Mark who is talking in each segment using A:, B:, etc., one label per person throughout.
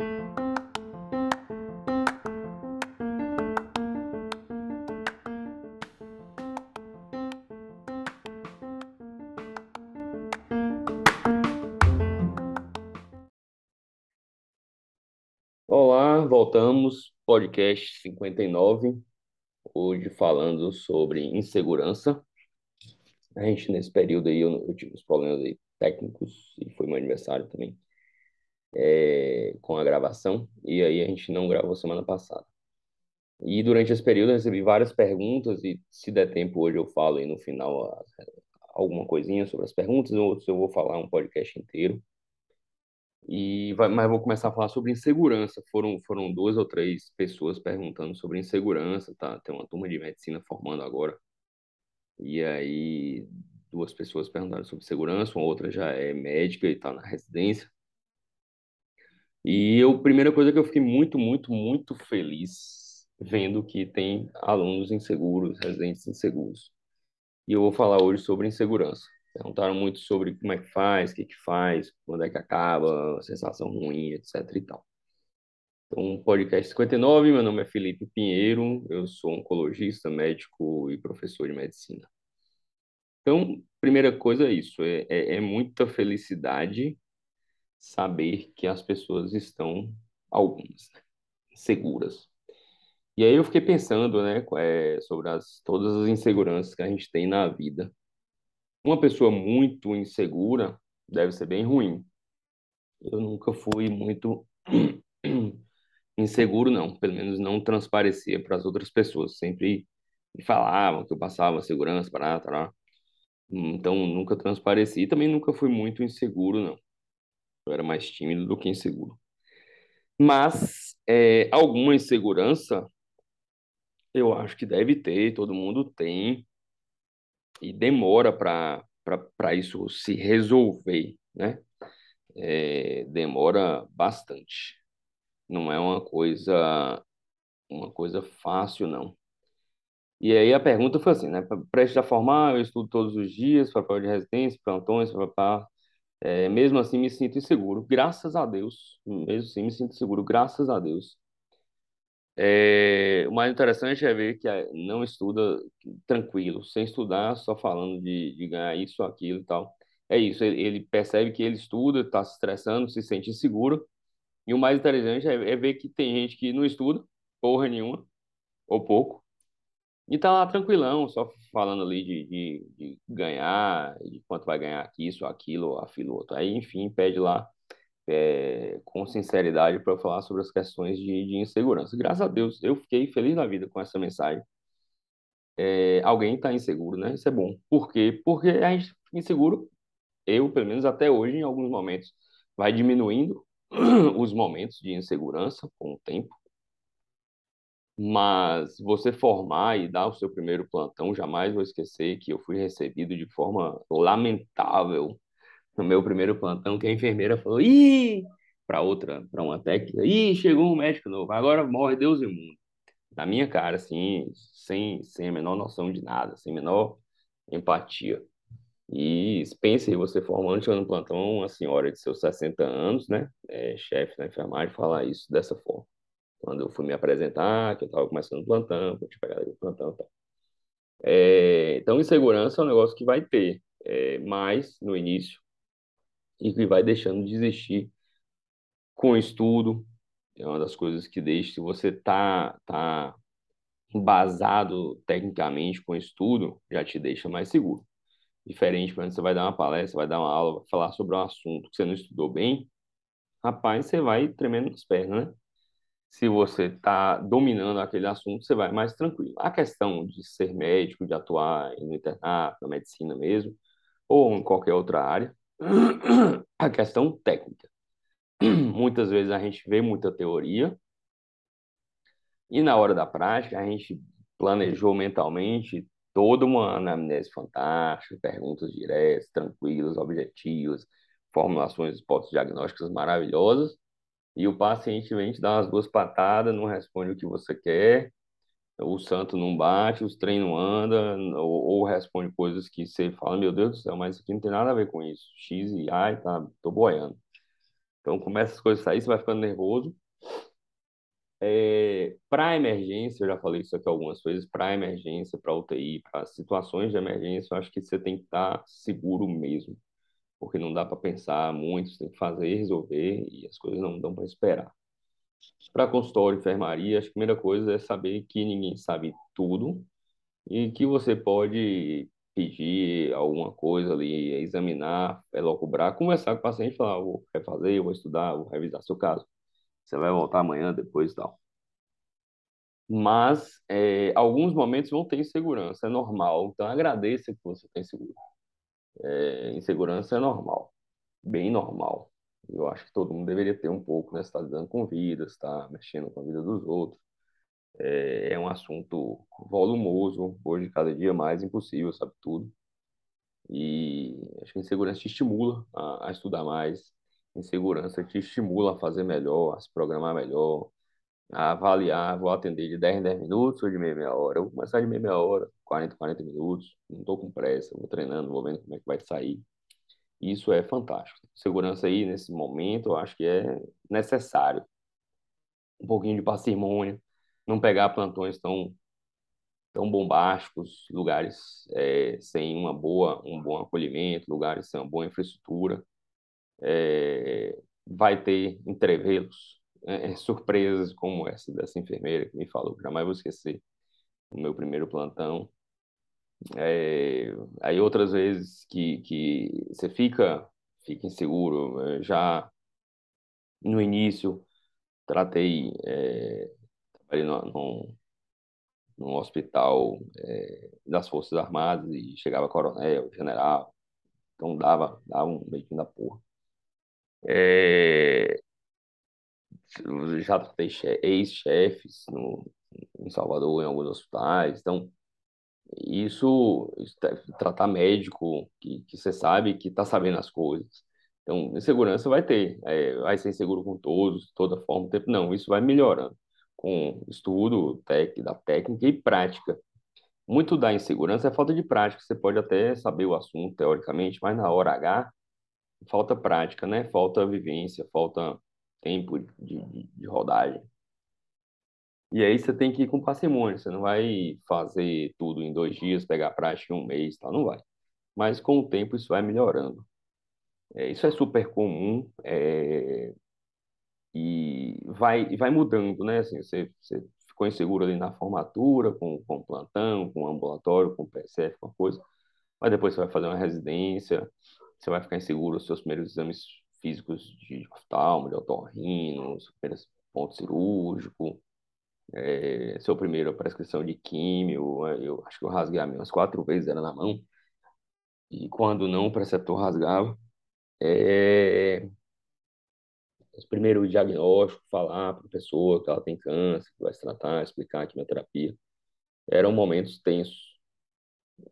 A: Olá, voltamos, podcast 59, hoje falando sobre insegurança. A gente, nesse período aí, eu, eu tive uns problemas aí técnicos, e foi meu aniversário também, é, com a gravação, e aí a gente não gravou semana passada. E durante esse período eu recebi várias perguntas, e se der tempo hoje eu falo aí no final alguma coisinha sobre as perguntas, ou outros eu vou falar um podcast inteiro. E vai, mas vou começar a falar sobre insegurança. Foram, foram duas ou três pessoas perguntando sobre insegurança, tá? Tem uma turma de medicina formando agora. E aí, duas pessoas perguntaram sobre segurança, uma outra já é médica e está na residência. E eu, primeira coisa que eu fiquei muito, muito, muito feliz vendo que tem alunos inseguros, residentes inseguros. E eu vou falar hoje sobre insegurança. Perguntaram muito sobre como é que faz, o que que faz, quando é que acaba, sensação ruim, etc e tal. Então, podcast 59, meu nome é Felipe Pinheiro, eu sou oncologista, médico e professor de medicina. Então, primeira coisa é isso, é, é, é muita felicidade saber que as pessoas estão, algumas, né, seguras. E aí eu fiquei pensando, né, é, sobre as, todas as inseguranças que a gente tem na vida. Uma pessoa muito insegura deve ser bem ruim. Eu nunca fui muito inseguro, não. Pelo menos não transparecia para as outras pessoas. Sempre me falavam que eu passava segurança, para tá Então nunca transpareci. E também nunca fui muito inseguro, não. Eu era mais tímido do que inseguro. Mas é, alguma insegurança eu acho que deve ter, todo mundo tem e demora para isso se resolver, né? É, demora bastante. Não é uma coisa uma coisa fácil, não. E aí a pergunta foi assim, né? Prestes a formar, eu estudo todos os dias, papel de residência, plantões, papá. É, mesmo assim me sinto inseguro, graças a Deus. Mesmo assim me sinto seguro, graças a Deus. É, o mais interessante é ver que não estuda tranquilo, sem estudar, só falando de, de ganhar isso, aquilo e tal. É isso, ele, ele percebe que ele estuda, está se estressando, se sente inseguro. E o mais interessante é, é, ver que tem gente que não estuda, porra nenhuma, ou pouco, e tá lá tranquilão, só falando ali de, de, de ganhar, de quanto vai ganhar aqui, isso, aquilo, aquilo, outro. Aí, enfim, pede lá é, com sinceridade para falar sobre as questões de, de, insegurança. Graças a Deus, eu fiquei feliz na vida com essa mensagem. É, alguém está inseguro, né? Isso é bom. Por quê? Porque a gente fica inseguro, eu, pelo menos até hoje, em alguns momentos, vai diminuindo os momentos de insegurança com o tempo. Mas você formar e dar o seu primeiro plantão, jamais vou esquecer que eu fui recebido de forma lamentável no meu primeiro plantão, que a enfermeira falou, ih, para outra, para uma técnica, ih, chegou um médico novo, agora morre Deus e o mundo. Na minha cara, assim, sem, sem a menor noção de nada, sem a menor empatia. E pense você formando, chegando no plantão, uma senhora de seus 60 anos, né, é, chefe da enfermagem, falar isso dessa forma. Quando eu fui me apresentar, que eu estava começando o plantão, eu tinha pegado o plantão e tal. É, então, insegurança é um negócio que vai ter, é, mas no início e que vai deixando de existir com estudo. É uma das coisas que deixa, se você tá, tá embasado tecnicamente com estudo, já te deixa mais seguro. Diferente quando você vai dar uma palestra, vai dar uma aula, vai falar sobre um assunto que você não estudou bem, rapaz, você vai tremendo nas pernas, né? Se você está dominando aquele assunto, você vai mais tranquilo. A questão de ser médico, de atuar no internato, na medicina mesmo, ou em qualquer outra área, a questão técnica. Muitas vezes a gente vê muita teoria e na hora da prática a gente planejou mentalmente toda uma anamnese fantástica, perguntas diretas, tranquilas, objetivas, formulações hipóteses diagnósticas maravilhosas, e o paciente vem te dar umas duas patadas, não responde o que você quer, o santo não bate, os trem não anda, ou, ou, responde coisas que você fala, meu Deus do céu, mas isso aqui não tem nada a ver com isso. X e ai, tá, tô boiando. Então, começa as coisas a sair, você vai ficando nervoso. É, para emergência, eu já falei isso aqui algumas vezes, para emergência, para UTI, para situações de emergência, eu acho que você tem que estar seguro mesmo, porque não dá para pensar muito, você tem que fazer, resolver e as coisas não dão para esperar. Para consultório, enfermaria, a primeira coisa é saber que ninguém sabe tudo e que você pode pedir alguma coisa ali, examinar, elocubrar, conversar com o paciente, falar, vou refazer, vou estudar, vou revisar seu caso. Você vai voltar amanhã, depois tal. Mas é, alguns momentos vão ter insegurança, é normal. Então agradeça que você tem seguro. É, insegurança é normal, bem normal. Eu acho que todo mundo deveria ter um pouco, né? Você está lidando com vidas, está mexendo com a vida dos outros. É, é um assunto volumoso, hoje cada dia mais impossível, sabe tudo. E acho que a insegurança te estimula a, a estudar mais, insegurança te estimula a fazer melhor, a se programar melhor, a avaliar, vou atender de 10 em 10 minutos ou de meia, meia hora. Eu vou começar de meia, meia hora, 40, 40 minutos, não estou com pressa, vou treinando, vou vendo como é que vai sair. Isso é fantástico. Segurança aí, nesse momento, eu acho que é necessário. Um pouquinho de parcimônia, não pegar plantões tão, tão bombásticos, lugares é, sem uma boa, um bom acolhimento, lugares sem uma boa infraestrutura. É, vai ter entrevelos, é, surpresas como essa dessa enfermeira que me falou, que jamais vou esquecer, no meu primeiro plantão. É, aí outras vezes que, que você fica, fica inseguro. É, já no início, tratei, é, trabalhei no, num hospital é, das Forças Armadas e chegava coronel, general, então dava, dava um meio da porra. É, já tratei ex-chefes em Salvador, em alguns hospitais, então isso, isso tratar médico que, que você sabe que está sabendo as coisas. Então, insegurança vai ter, é, vai ser inseguro com todos, toda forma, tempo não, isso vai melhorando com estudo tec, da técnica e prática. Muito da insegurança é falta de prática, você pode até saber o assunto teoricamente, mas na hora H falta prática, né? Falta vivência, falta tempo de, de, de rodagem. E aí você tem que ir com parcimônia, você não vai fazer tudo em dois dias, pegar prática em um mês, tá? não vai. Mas com o tempo isso vai melhorando. É, isso é super comum é, e vai, vai mudando, né? Assim, você, você ficou inseguro ali na formatura, com, com plantão, com ambulatório, com PSF, com coisa, mas depois você vai fazer uma residência, você vai ficar inseguro os seus primeiros exames físicos de oftalmo, de otorrino, pontos cirúrgicos, é, seu primeiro prescrição de químio, eu acho que eu rasguei a minha umas quatro vezes, era na mão, e quando não, o preceptor rasgava. É, os primeiros diagnósticos, falar para a pessoa que ela tem câncer, que vai se tratar, explicar a quimioterapia, eram momentos tensos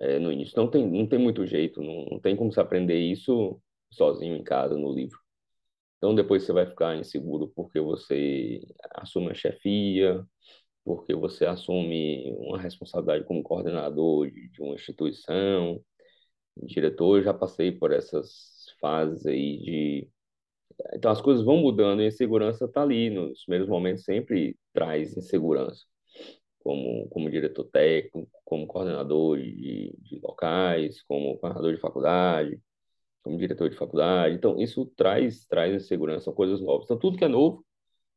A: é, no início. Não tem, não tem muito jeito, não, não tem como se aprender isso sozinho em casa, no livro. Então depois você vai ficar inseguro porque você assume a chefia, porque você assume uma responsabilidade como coordenador de, de uma instituição, diretor. Eu já passei por essas fases aí de então as coisas vão mudando e a insegurança está ali nos primeiros momentos sempre traz insegurança como como diretor técnico como coordenador de, de locais como coordenador de faculdade como diretor de faculdade. Então, isso traz, traz insegurança, são coisas novas. Então, tudo que é novo,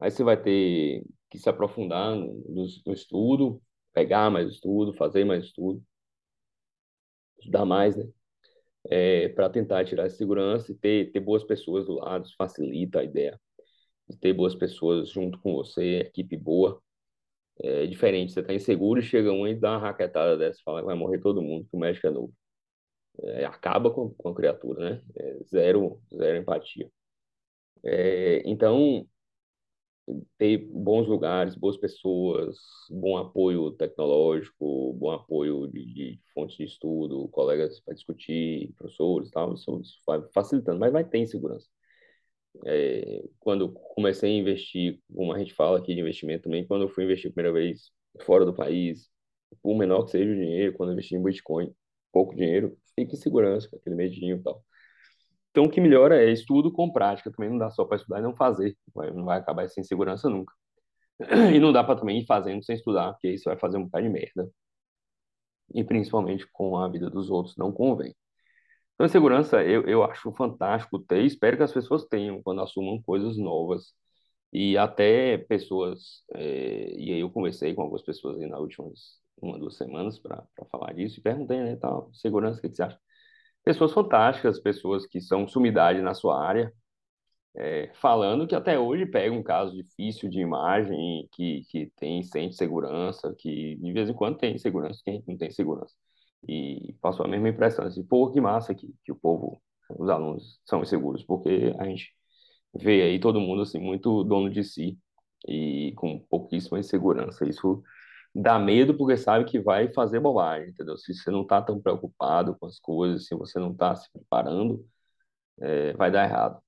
A: aí você vai ter que se aprofundar no, no estudo, pegar mais estudo, fazer mais estudo, estudar mais, né? É, para tentar tirar essa segurança e ter, ter boas pessoas do lado, facilita a ideia de ter boas pessoas junto com você, equipe boa. É diferente, você está inseguro e chega um e dá uma raquetada dessa, fala que vai morrer todo mundo, que o médico é novo é, acaba com, com a criatura, né? É, zero, zero empatia. É, então, ter bons lugares, boas pessoas, bom apoio tecnológico, bom apoio de, de fontes de estudo, colegas para discutir, professores, tal, isso, isso vai facilitando, mas vai ter insegurança. É, quando comecei a investir, como a gente fala aqui de investimento também, quando eu fui investir a primeira vez fora do país, por menor que seja o dinheiro, quando eu investi em Bitcoin, pouco dinheiro, fique em segurança, com aquele medinho e tal. Então, o que melhora é estudo com prática. Também não dá só para estudar e não fazer. Não vai acabar sem segurança nunca. E não dá para também ir fazendo sem estudar, porque isso vai fazer um bocado de merda. E principalmente com a vida dos outros, não convém. Então, segurança eu, eu acho fantástico ter, espero que as pessoas tenham quando assumam coisas novas. E até pessoas, é, e aí eu conversei com algumas pessoas aí nas últimas uma, duas semanas para falar disso, e perguntei, né, tal, segurança, o que, que você acha? Pessoas fantásticas, pessoas que são sumidade na sua área, é, falando que até hoje pega um caso difícil de imagem, que, que tem, sente segurança, que de vez em quando tem segurança, quem não tem segurança. E passou a mesma impressão, assim, pô, que massa que, que o povo, os alunos são inseguros, porque a gente vê aí todo mundo, assim, muito dono de si e com pouquíssima insegurança. Isso dá medo porque sabe que vai fazer bobagem, entendeu? Se você não está tão preocupado com as coisas, se você não está se preparando, é, vai dar errado.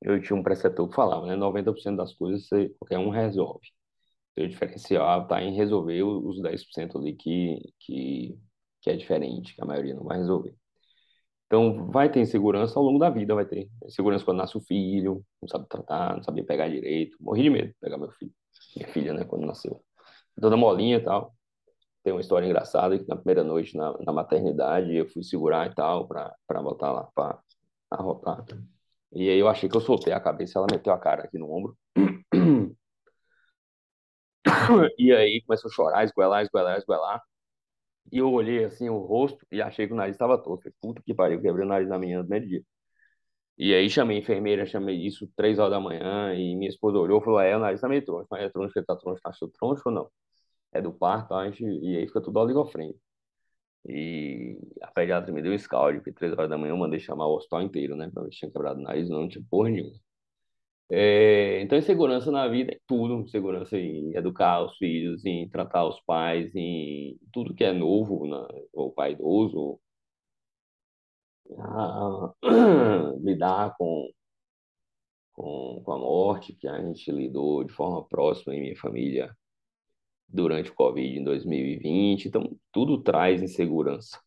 A: Eu tinha um preceptor que falava, né? 90% das coisas você, qualquer um resolve. O diferencial está em resolver os 10% ali que, que, que é diferente, que a maioria não vai resolver. Então, vai ter insegurança ao longo da vida, vai ter. Insegurança quando nasce o filho, não sabe tratar, não sabia pegar direito. Morri de medo de pegar meu filho. Minha filha, né, quando nasceu toda molinha e tal. Tem uma história engraçada que na primeira noite na, na maternidade eu fui segurar e tal para botar lá para arrotar. E aí eu achei que eu soltei a cabeça, ela meteu a cara aqui no ombro. E aí começou a chorar, esguelar, esguelar, esguelar. E eu olhei assim o rosto e achei que o nariz estava. Falei, puta que pariu, quebrei o nariz na menina no primeiro dia. E aí chamei enfermeira, chamei isso três horas da manhã e minha esposa olhou e falou, é, o nariz tá meio troncho, mas é troncho, ele tá troncho, tá troncho ou não? é do parto, a gente, e aí fica tudo oligofrênico. E a pediatra me deu um scald, porque três horas da manhã eu mandei chamar o hospital inteiro, né? Pra ver se tinha quebrado o nariz, não, tinha porra nenhuma. É, então, segurança na vida é tudo, segurança em educar os filhos, em tratar os pais, em tudo que é novo, né? o pai idoso, a, lidar com, com, com a morte, que a gente lidou de forma próxima em minha família durante o Covid em 2020. Então, tudo traz insegurança.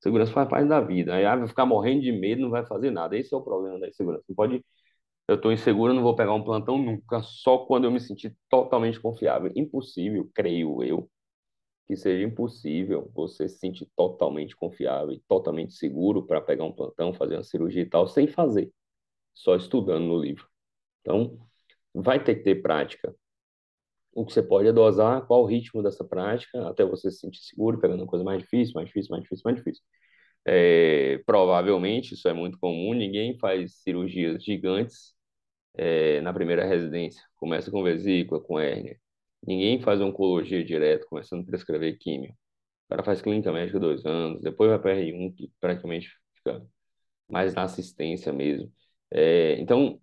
A: Segurança faz parte da vida. Aí, ah, vai ficar morrendo de medo, não vai fazer nada. Esse é o problema da insegurança. Não pode. Eu estou inseguro, não vou pegar um plantão nunca, só quando eu me sentir totalmente confiável. Impossível, creio eu, que seja impossível você se sentir totalmente confiável e totalmente seguro para pegar um plantão, fazer uma cirurgia e tal, sem fazer, só estudando no livro. Então, vai ter que ter prática, o que você pode é dosar qual o ritmo dessa prática até você se sentir seguro, pegando uma coisa mais difícil, mais difícil, mais difícil, mais difícil. É, provavelmente, isso é muito comum, ninguém faz cirurgias gigantes é, na primeira residência. Começa com vesícula, com hérnia. Ninguém faz oncologia direto, começando a prescrever químio. O cara faz clínica médica dois anos, depois vai para R1, que praticamente fica mais na assistência mesmo. É, então,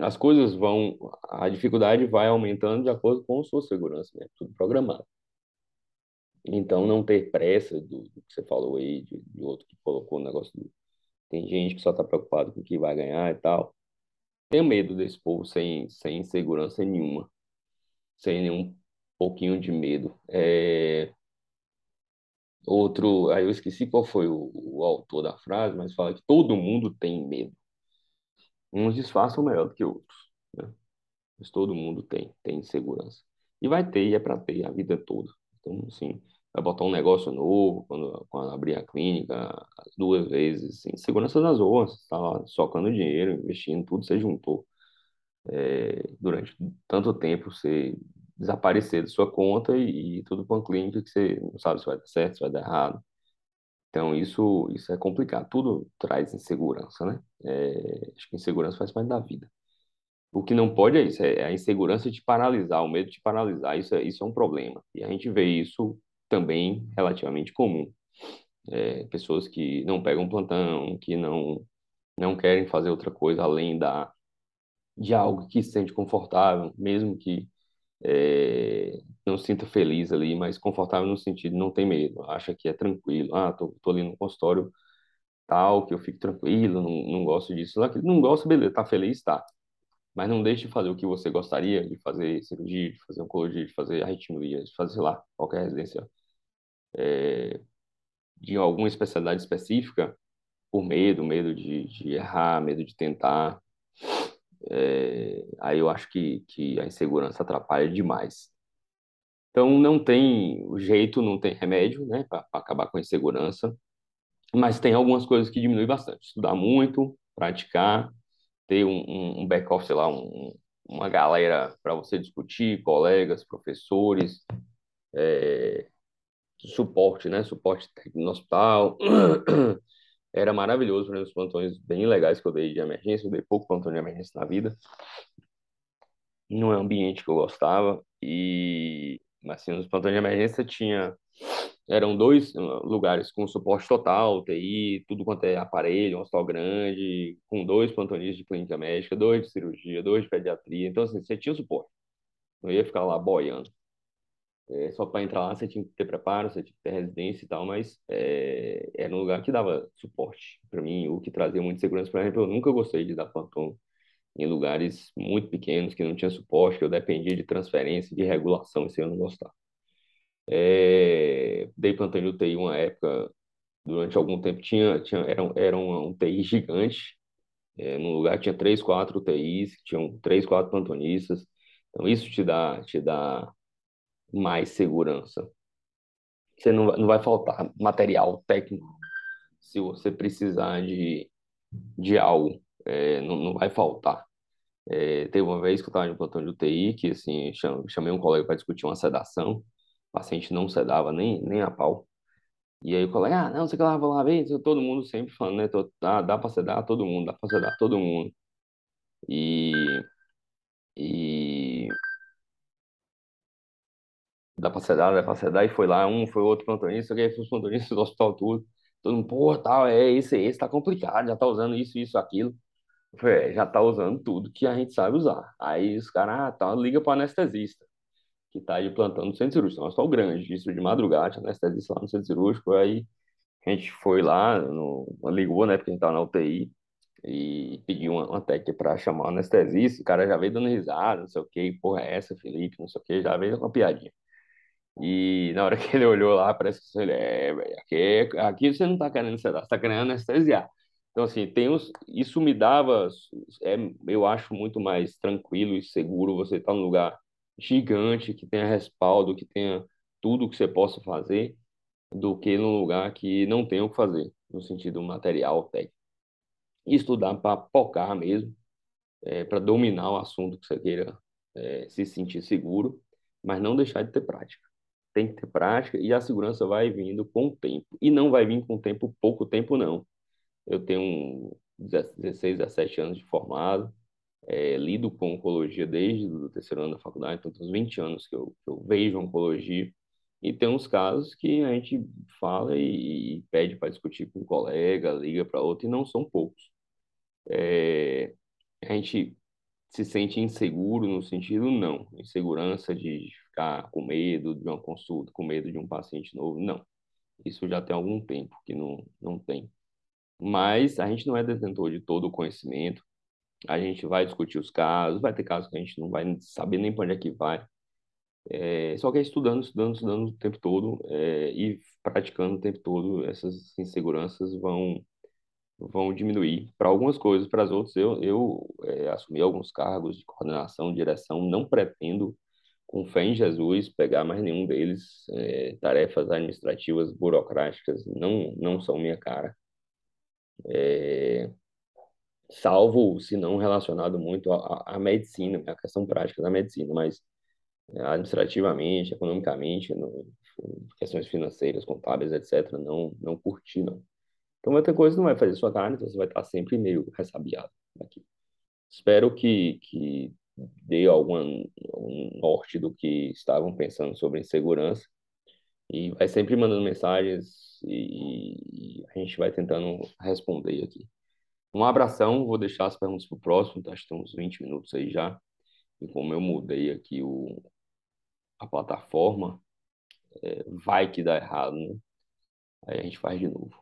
A: as coisas vão, a dificuldade vai aumentando de acordo com a sua segurança, né? Tudo programado. Então, não ter pressa do, do que você falou aí, de, de, outro que colocou o negócio. Do, tem gente que só está preocupado com o que vai ganhar e tal. Tenho medo desse povo sem, sem segurança nenhuma, sem nenhum pouquinho de medo. É... Outro, aí eu esqueci qual foi o, o autor da frase, mas fala que todo mundo tem medo. Uns disfarçam melhor do que outros, né? Mas todo mundo tem, tem insegurança. E vai ter, e é para ter a vida toda. Então, assim, vai botar um negócio novo, quando, quando abrir a clínica, as duas vezes, assim, segurança das ruas, está lá socando dinheiro, investindo, tudo você juntou. É, durante tanto tempo, você desaparecer da sua conta e, e tudo para uma clínica que você não sabe se vai dar certo, se vai dar errado. Então, isso, isso é complicado. Tudo traz insegurança, né? É, acho que insegurança faz parte da vida. O que não pode é isso, é a insegurança de paralisar, o medo de paralisar. Isso é, isso é um problema. E a gente vê isso também relativamente comum. É, pessoas que não pegam plantão, que não, não querem fazer outra coisa além da, de algo que se sente confortável, mesmo que é, não se sinta feliz ali, mas confortável no sentido não ter medo, acha que é tranquilo, ah, tô, tô ali no consultório tal, que eu fico tranquilo, não, não gosto disso, não gosta, beleza, tá feliz, tá, mas não deixe de fazer o que você gostaria, de fazer cirurgia, de fazer oncologia, de fazer arritmia, de fazer, sei lá, qualquer residência é, de alguma especialidade específica, por medo, medo de, de errar, medo de tentar. É, aí eu acho que, que a insegurança atrapalha demais. Então não tem jeito, não tem remédio, né, para acabar com a insegurança, mas tem algumas coisas que diminuem bastante. Estudar muito, praticar, ter um, um back-off, sei lá, um, uma galera para você discutir, colegas, professores, é, suporte, né, suporte técnico no hospital. Era maravilhoso para os plantões bem legais que eu dei de emergência, eu dei pouco plantão de emergência na vida. Não é um ambiente que eu gostava e mas assim, nos plantões de emergência tinha eram dois uh, lugares com suporte total, UTI, tudo quanto é aparelho, um hospital grande, com dois plantonistas de clínica médica, dois de cirurgia, dois de pediatria. Então, assim, você tinha suporte. Não ia ficar lá boiando. É, só para entrar lá você tinha que ter preparo, você tinha que ter residência e tal, mas é, era um lugar que dava suporte para mim, o que trazia muita segurança. Por exemplo, eu nunca gostei de dar plantão em lugares muito pequenos que não tinha suporte, que eu dependia de transferência, de regulação, isso eu não gostava. É, dei plantão de UTI uma época, durante algum tempo, tinha, tinha, era, era um, um TI gigante, é, num lugar tinha três, quatro UTIs, tinham três, quatro plantonistas, então isso te dá, te dá mais segurança. Você não, não vai faltar material técnico se você precisar de, de algo é, não, não vai faltar. É, teve uma vez que eu estava no plantão de UTI, que assim, chamei um colega para discutir uma sedação, o paciente não sedava nem, nem a pau. E aí o colega, ah, não, você que lá, vou lá ver, todo mundo sempre falando, né, ah, dá para sedar todo mundo, dá para sedar todo mundo. E, e dá para sedar, dá e foi lá, um, foi outro plantonista, que foi os plantonistas do hospital tudo, todo mundo, pô, tal, é esse, esse tá complicado, já tá usando isso, isso, aquilo. É, já tá usando tudo que a gente sabe usar. Aí os caras, ah, tá, liga para anestesista, que tá aí plantando no centro cirúrgico. Nós só o grande, isso de madrugada, anestesista lá no centro cirúrgico. Aí a gente foi lá, no, ligou, né, porque a gente tava na UTI, e pediu uma, uma técnica para chamar o anestesista. O cara já veio dando risada, não sei o que, porra, é essa, Felipe, não sei o que, já veio uma piadinha. E na hora que ele olhou lá, parece que ele é, aqui, aqui você não tá querendo sedar, você tá querendo anestesiar. Então, assim, tem os, isso me dava, é, eu acho muito mais tranquilo e seguro você estar num lugar gigante, que tenha respaldo, que tenha tudo que você possa fazer, do que num lugar que não tem o que fazer, no sentido material, técnico. Estudar para focar mesmo, é, para dominar o assunto que você queira é, se sentir seguro, mas não deixar de ter prática. Tem que ter prática e a segurança vai vindo com o tempo. E não vai vir com tempo, pouco tempo, não eu tenho 16, 17 anos de formado, é, lido com oncologia desde o terceiro ano da faculdade, então tem uns 20 anos que eu, que eu vejo oncologia. E tem uns casos que a gente fala e, e pede para discutir com um colega, liga para outro, e não são poucos. É, a gente se sente inseguro no sentido, não, insegurança de ficar com medo de uma consulta, com medo de um paciente novo, não. Isso já tem algum tempo que não, não tem mas a gente não é detentor de todo o conhecimento. A gente vai discutir os casos, vai ter casos que a gente não vai saber nem para onde é que vai. É, só que é estudando, estudando, estudando o tempo todo é, e praticando o tempo todo, essas inseguranças vão vão diminuir para algumas coisas, para as outras eu, eu é, assumi alguns cargos de coordenação, direção, não pretendo, com fé em Jesus, pegar mais nenhum deles, é, tarefas administrativas, burocráticas, não, não são minha cara é, salvo se não relacionado muito à, à medicina, à questão prática da medicina, mas administrativamente, economicamente, no, questões financeiras, contábeis, etc., não, não curti, não. Então, muita coisa não vai fazer sua carne, então você vai estar sempre meio ressabiado aqui. Espero que, que dê algum um norte do que estavam pensando sobre insegurança e vai sempre mandando mensagens e, e a gente vai tentando responder aqui. Um abração, vou deixar as perguntas para o próximo, tá? uns 20 minutos aí já. E como eu mudei aqui o, a plataforma, é, vai que dá errado, né? Aí a gente faz de novo.